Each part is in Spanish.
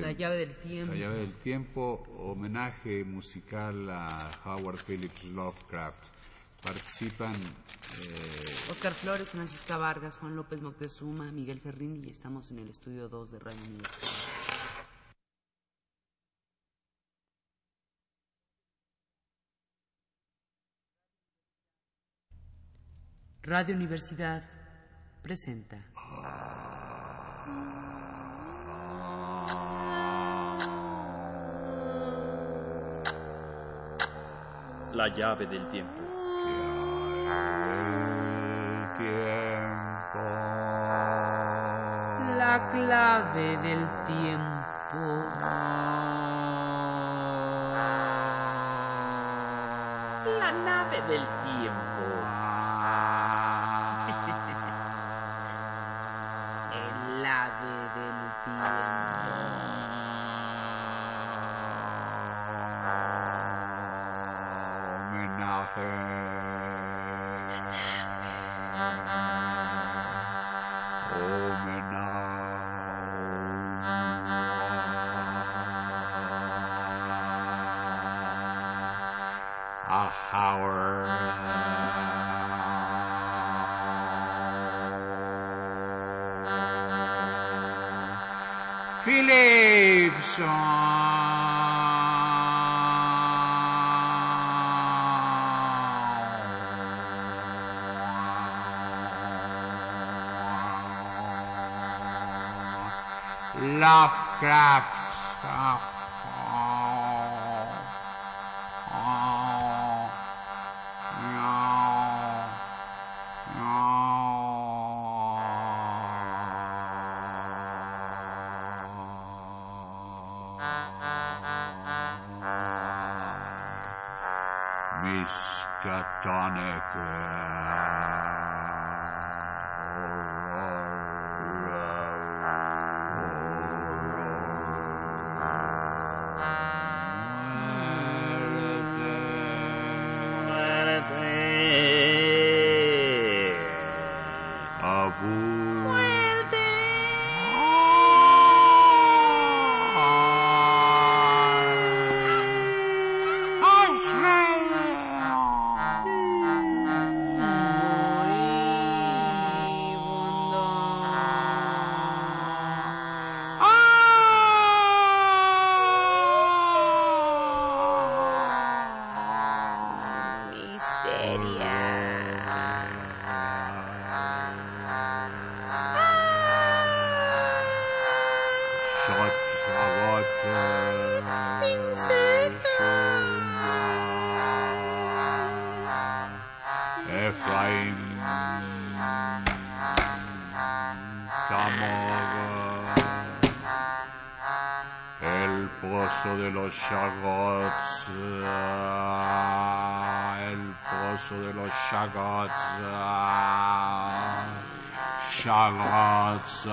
La llave del tiempo. La llave del tiempo, homenaje musical a Howard Phillips Lovecraft. Participan eh, Oscar Flores, Francisca Vargas, Juan López Moctezuma, Miguel Ferrini y estamos en el estudio 2 de Radio Universidad. Radio Universidad presenta. La llave del tiempo. La clave del tiempo. La nave del tiempo. Lovecraft. Miskatonic. Pozo de los Shagots El pozo de los Shagots Shagots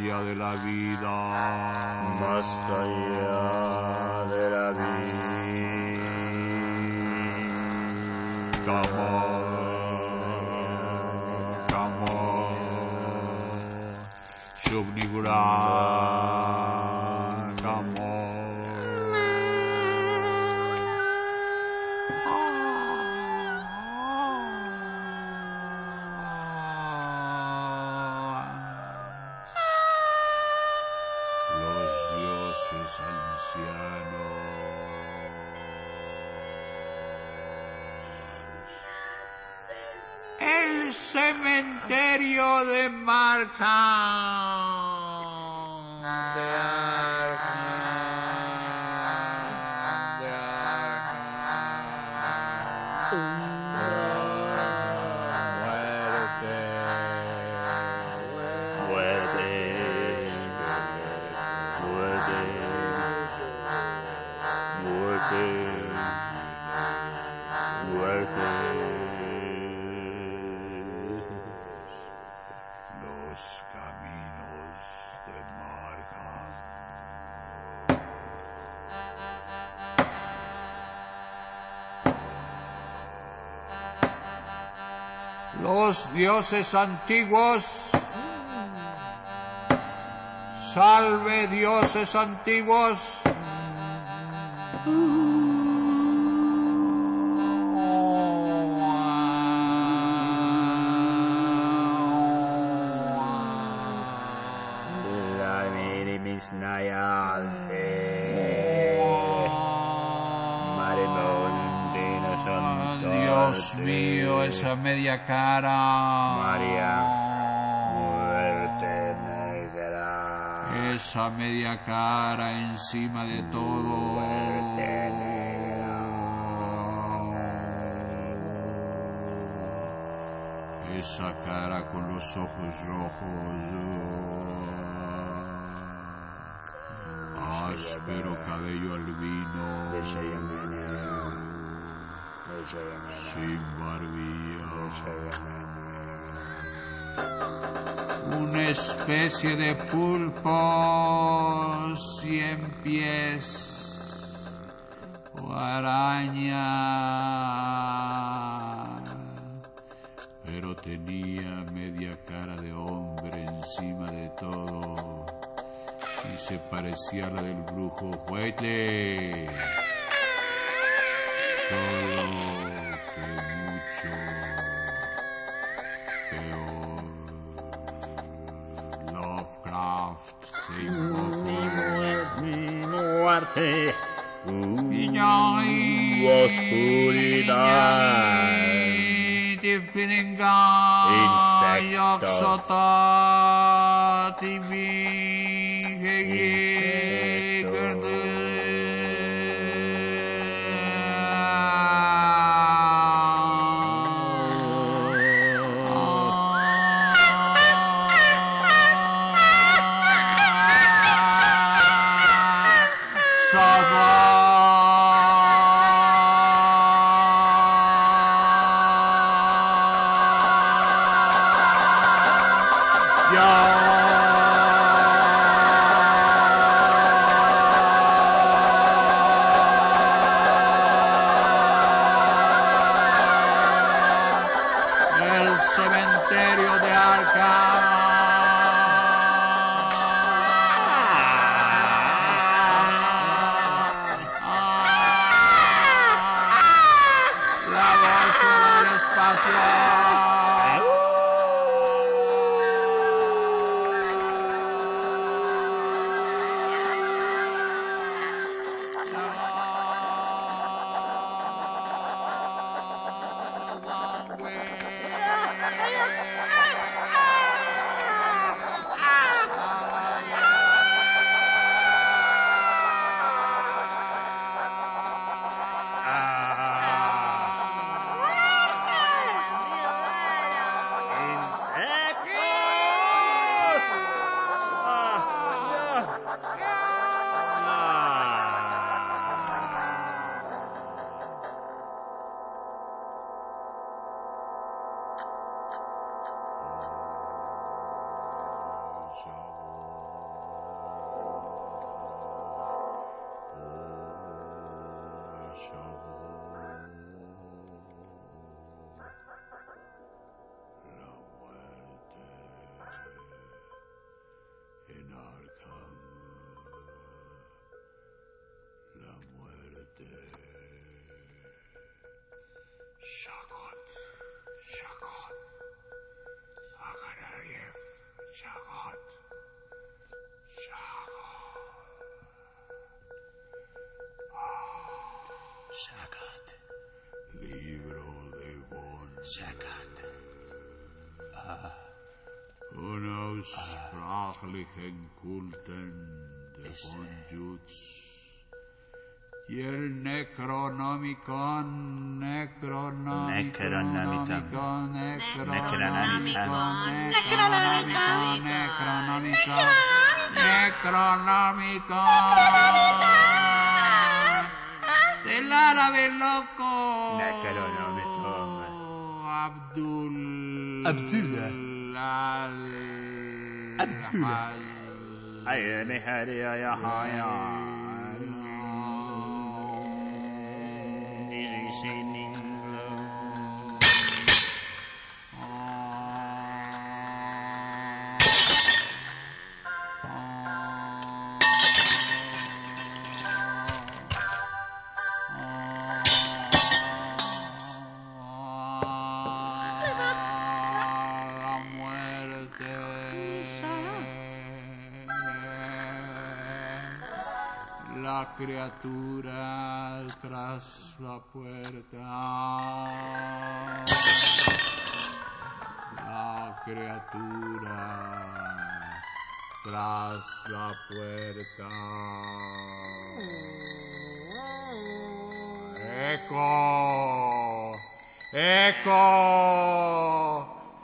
allá de la vida. Más allá de la vida. Camor. Camor. Shubnigura. Camor. Cementerio de Markham. Dioses antiguos. Salve dioses antiguos. Dios mío, esa media cara. María. Muerte negra. Esa media cara encima de todo. Muerte negra. Esa cara con los ojos rojos. Áspero cabello albino. Sin barbilla. Una especie de pulpo cien pies o araña, pero tenía media cara de hombre encima de todo y se parecía a la del brujo Huetle. Infinite God, Insectos. Yoxota, TV. El Charlotte. Charlotte. Oh. Libro de buon. Shagat. Ah. Unaussprachlichen ah. Kulten de Bonjuts. Hier Necronomicon, Necronomicon, Necronomicon. Necronomicon, Necronomicon, Necronomicon, Necronomicon, del árabe loco. Necronomicon. Abdul. Abdullah. Al- Abdullah. Ay, ni hadi ya ya विषय में criatura tras la puerta. La criatura tras la puerta. Eco, eco,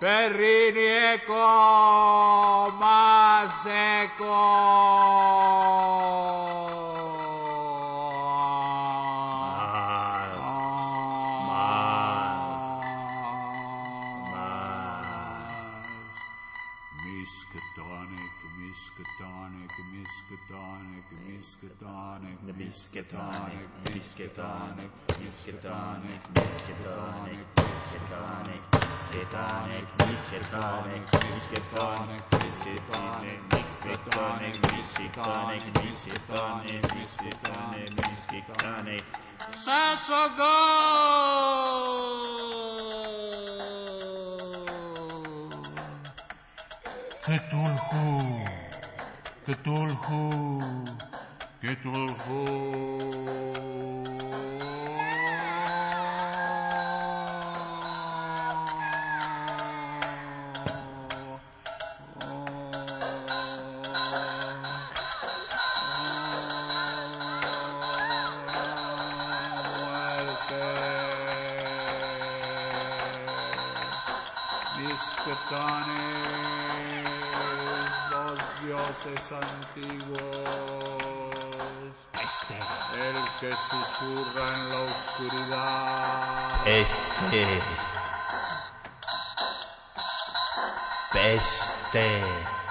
Ferrini, eco, más eco. Miskatonic, Miskatonic, Miskatonic, Miskatonic, Miskatonic, Miskatonic, Miskatonic, Miskatonic, Miskatonic, Miskatonic, Miskatonic, Miskatonic, Miskatonic, Miskatonic, Miskatonic, Miskatonic, Miskatonic, Cthulhu. Cthulhu. Mr. Donner. Dioses antiguos, el que susurra en la oscuridad. Este. Peste.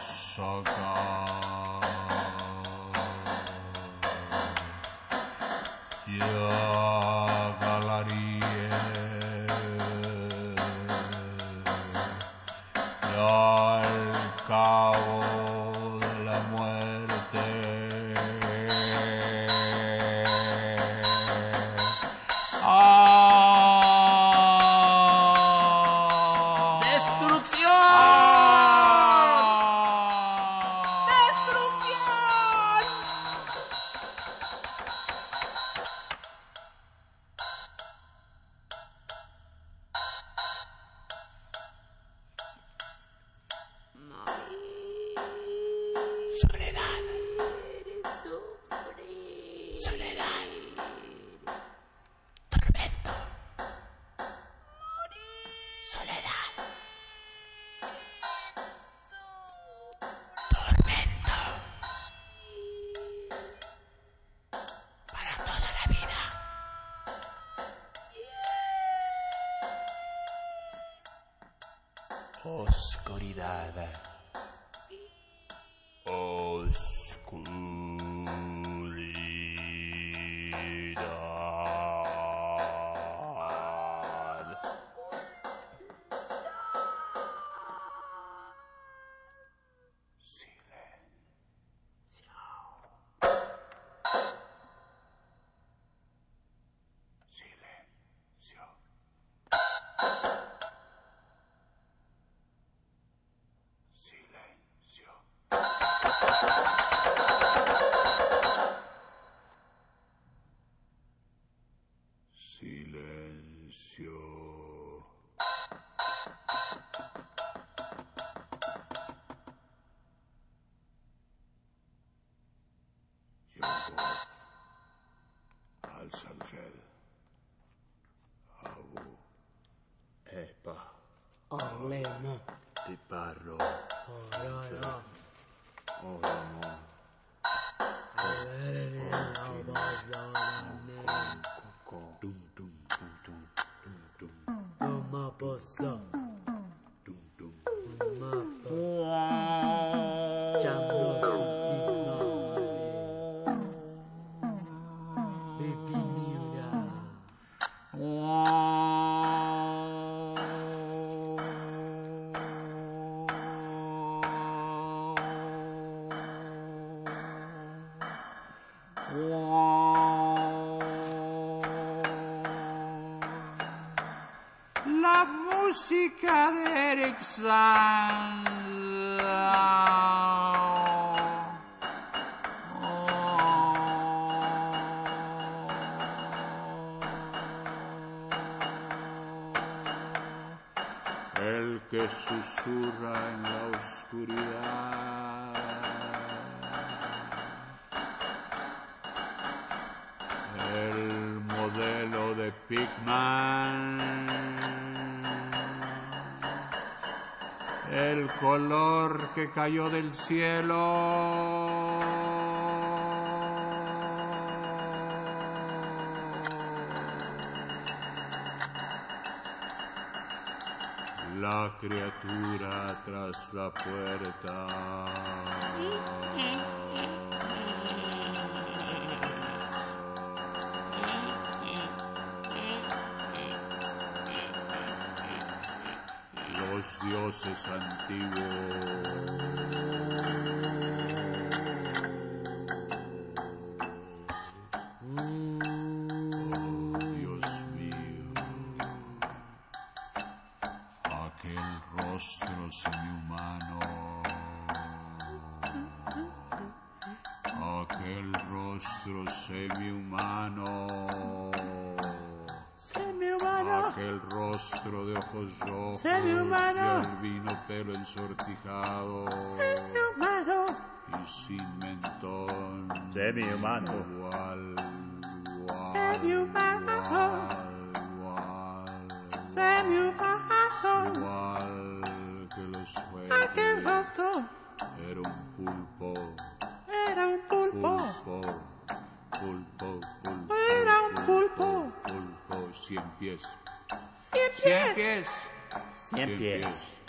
Shaka. Ya Galari. Soledad. Tormento. Soledad. Tormento. Para toda la vida. Oscuridad. Música de Eric Sanz. El que susurra en la oscuridad. El modelo de Pigman. El color que cayó del cielo. La criatura tras la puerta. Los dioses antiguos. Ensortijado y sin mentón. Semi-humano. Igual, igual, Semi-humano. igual, igual que los Aquel jueces. rostro Era un pulpo, era un pulpo. pulpo, pulpo, pulpo. Era un pulpo. Pulpo, cien pies. Cien pies. Cien pies. Cien pies.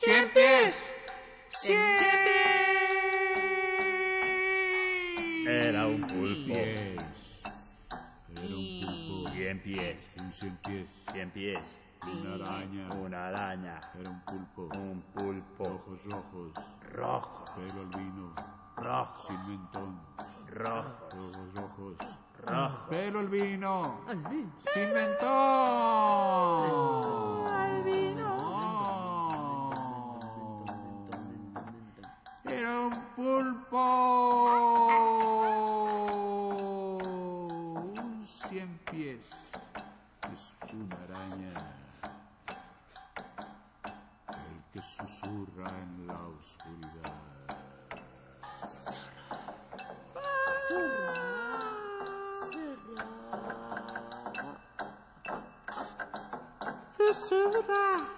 Cien Era un pulpo. pies. Era un pulpo. Cien pies. Un cien pies. Cien pies. Una araña. Una araña. Era un pulpo. Un pulpo. Ojos rojos. Rojo. Pelo albino. Rojo. Sin mentón. Rojo. Ojos rojos. Rojo. Pelo albino. Albino. Sin mentón. Pies. Es una araña. El que susurra en la oscuridad. Susurra. Los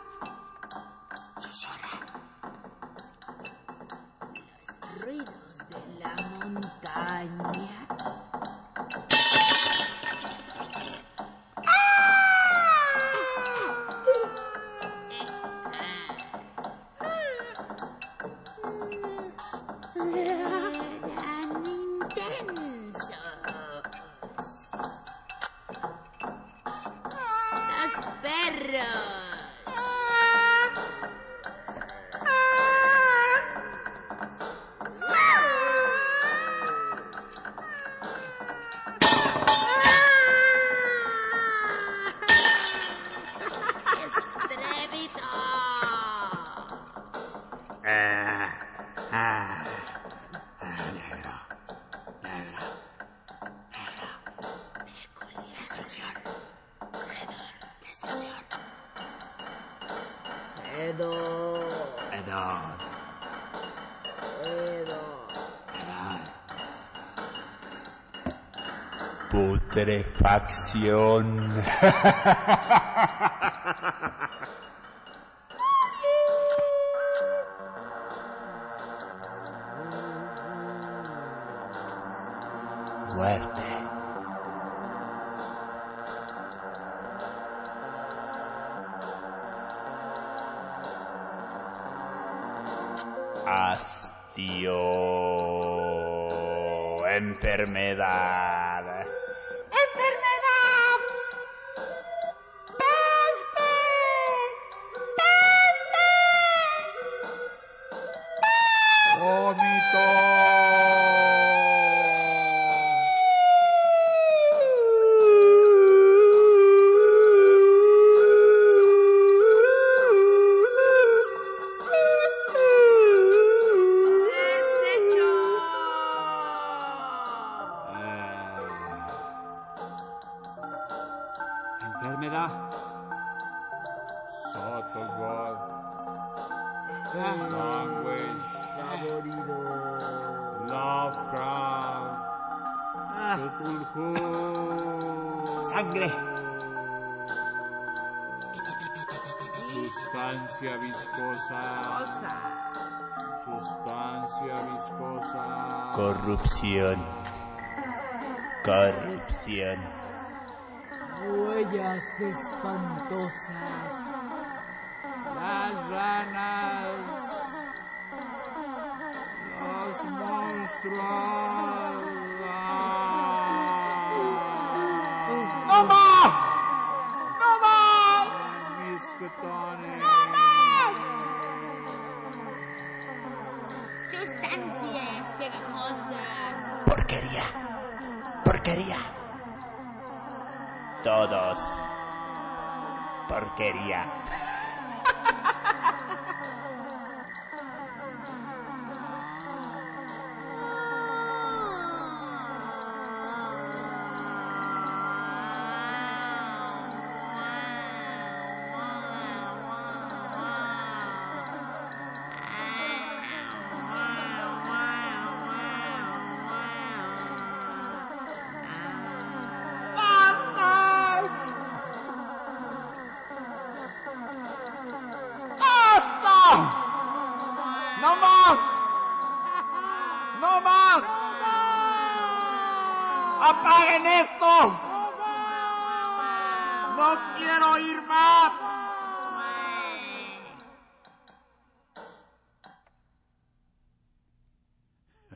Putrefacción. Muerte. Hastio. Enfermedad. ¡Enfermedad! Enfermedad. Sotogod. Language. Lovecraft. Cthulhu. Sangre. Sustancia viscosa. Sustancia viscosa. Corrupción. Corrupción. Huellas espantosas. Las ranas. Los monstruos. ¡No más! ¡No más! Misquetones. Sustancias pegajosas. Porquería. Porquería. Todos. Porquería.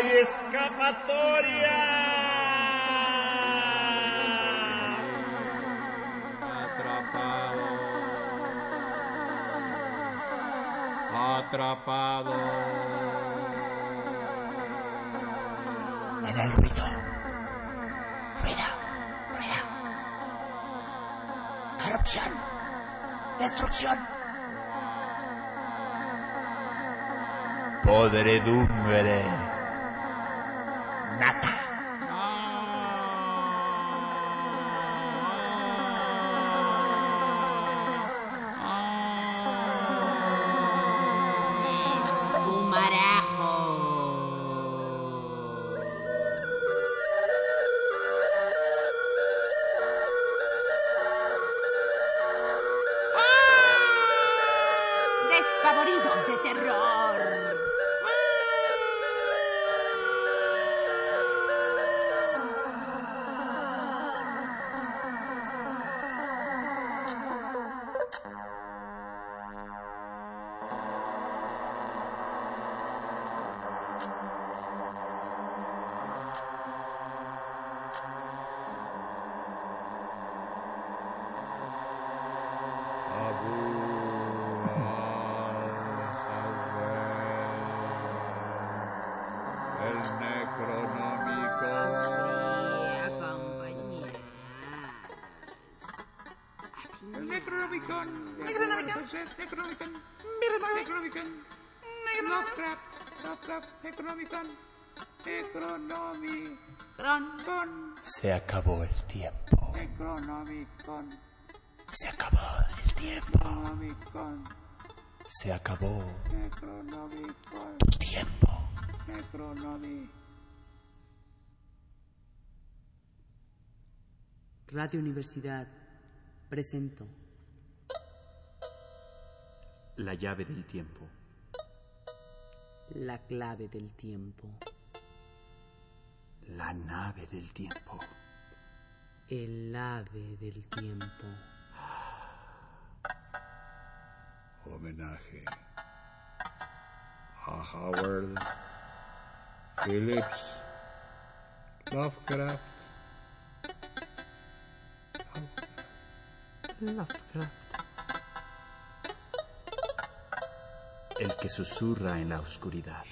hay escapatoria! Atrapado. Atrapado. En el ruido. Ruida. Ruida. Corrupción. Destrucción. Podredumbre. Nata. Desfavoridos de terror. Se acabó el tiempo. Necronomicon. Se acabó el tiempo. Necronomicon. Se acabó tu tiempo. Radio Universidad presento La llave del tiempo. La clave del tiempo, La nave del tiempo. el ave del tiempo. Homenaje a Howard Phillips Lovecraft. El que susurra en la oscuridad.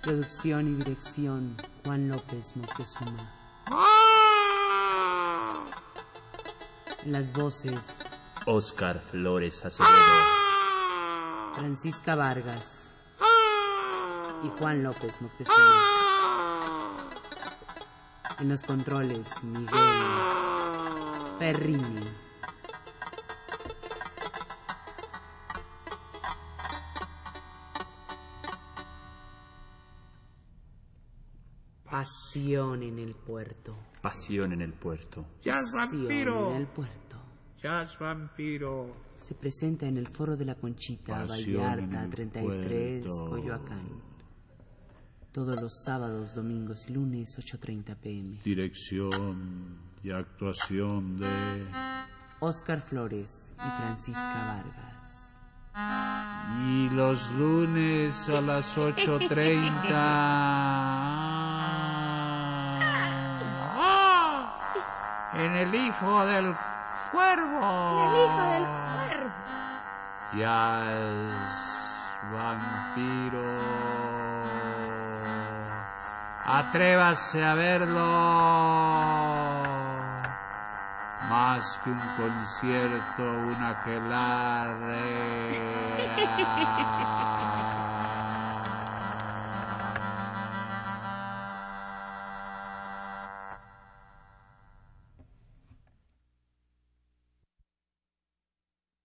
Producción y dirección Juan López Moctezuma. Las voces Oscar Flores Acevedo. Francisca Vargas y Juan López Moctezuma. En los controles Miguel Ferrini. Pasión en el puerto. Pasión en el puerto. Jazz Vampiro. en el puerto. Jazz Vampiro. Se presenta en el Foro de la Conchita, Pasión en Vallarta el 33, puerto. Coyoacán. Todos los sábados, domingos y lunes, 8.30 pm. Dirección y actuación de Oscar Flores y Francisca Vargas. Y los lunes a las 8.30. ¡Ah! En el Hijo del Cuervo. el Hijo del Cuervo. Jazz Vampiro. Atrévase a verlo. Más que un concierto, una quelarre.